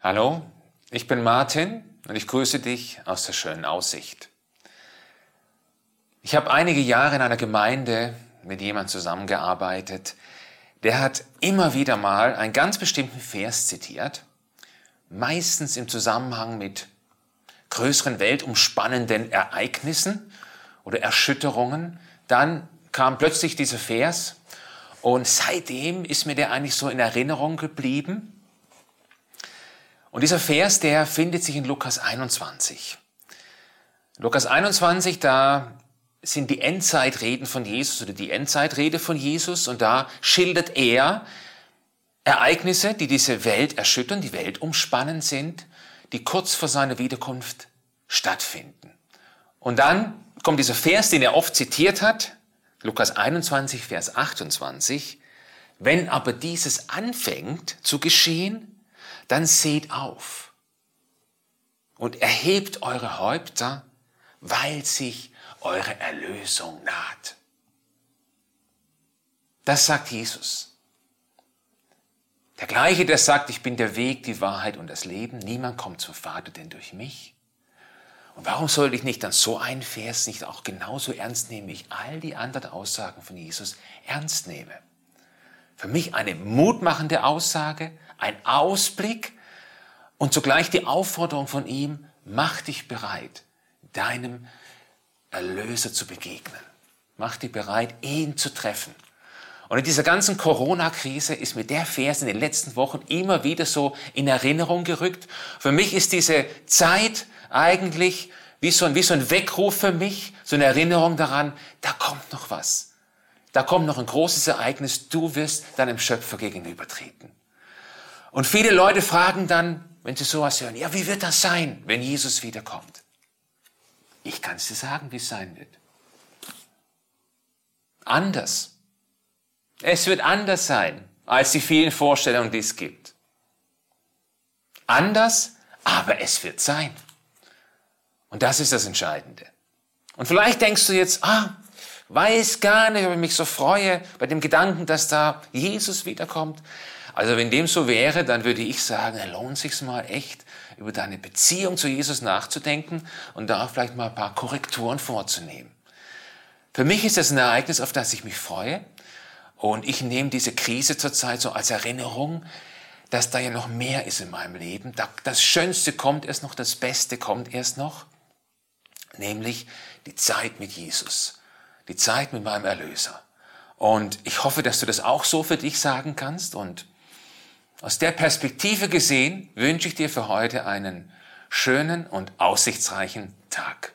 Hallo, ich bin Martin und ich grüße dich aus der schönen Aussicht. Ich habe einige Jahre in einer Gemeinde mit jemandem zusammengearbeitet, der hat immer wieder mal einen ganz bestimmten Vers zitiert, meistens im Zusammenhang mit größeren weltumspannenden Ereignissen oder Erschütterungen. Dann kam plötzlich dieser Vers und seitdem ist mir der eigentlich so in Erinnerung geblieben. Und dieser Vers, der findet sich in Lukas 21. Lukas 21, da sind die Endzeitreden von Jesus oder die Endzeitrede von Jesus und da schildert er Ereignisse, die diese Welt erschüttern, die Welt umspannend sind, die kurz vor seiner Wiederkunft stattfinden. Und dann kommt dieser Vers, den er oft zitiert hat, Lukas 21, Vers 28, wenn aber dieses anfängt zu geschehen, dann seht auf und erhebt eure Häupter, weil sich eure Erlösung naht. Das sagt Jesus. Der gleiche, der sagt, ich bin der Weg, die Wahrheit und das Leben. Niemand kommt zum Vater denn durch mich. Und warum sollte ich nicht dann so einen Vers nicht auch genauso ernst nehmen, wie ich all die anderen Aussagen von Jesus ernst nehme? Für mich eine mutmachende Aussage, ein Ausblick und zugleich die Aufforderung von ihm, mach dich bereit, deinem Erlöser zu begegnen. Mach dich bereit, ihn zu treffen. Und in dieser ganzen Corona-Krise ist mir der Vers in den letzten Wochen immer wieder so in Erinnerung gerückt. Für mich ist diese Zeit eigentlich wie so ein, wie so ein Weckruf für mich, so eine Erinnerung daran, da kommt noch was. Da kommt noch ein großes Ereignis, du wirst deinem Schöpfer gegenübertreten. Und viele Leute fragen dann, wenn sie sowas hören, ja, wie wird das sein, wenn Jesus wiederkommt? Ich kann es dir sagen, wie es sein wird. Anders. Es wird anders sein als die vielen Vorstellungen, die es gibt. Anders, aber es wird sein. Und das ist das Entscheidende. Und vielleicht denkst du jetzt, ah, weiß gar nicht, ob ich mich so freue bei dem Gedanken, dass da Jesus wiederkommt. Also wenn dem so wäre, dann würde ich sagen, lohnt sich's mal echt, über deine Beziehung zu Jesus nachzudenken und da vielleicht mal ein paar Korrekturen vorzunehmen. Für mich ist das ein Ereignis, auf das ich mich freue. Und ich nehme diese Krise zurzeit so als Erinnerung, dass da ja noch mehr ist in meinem Leben. Das Schönste kommt erst noch, das Beste kommt erst noch. Nämlich die Zeit mit Jesus. Die Zeit mit meinem Erlöser. Und ich hoffe, dass du das auch so für dich sagen kannst und aus der Perspektive gesehen wünsche ich dir für heute einen schönen und aussichtsreichen Tag.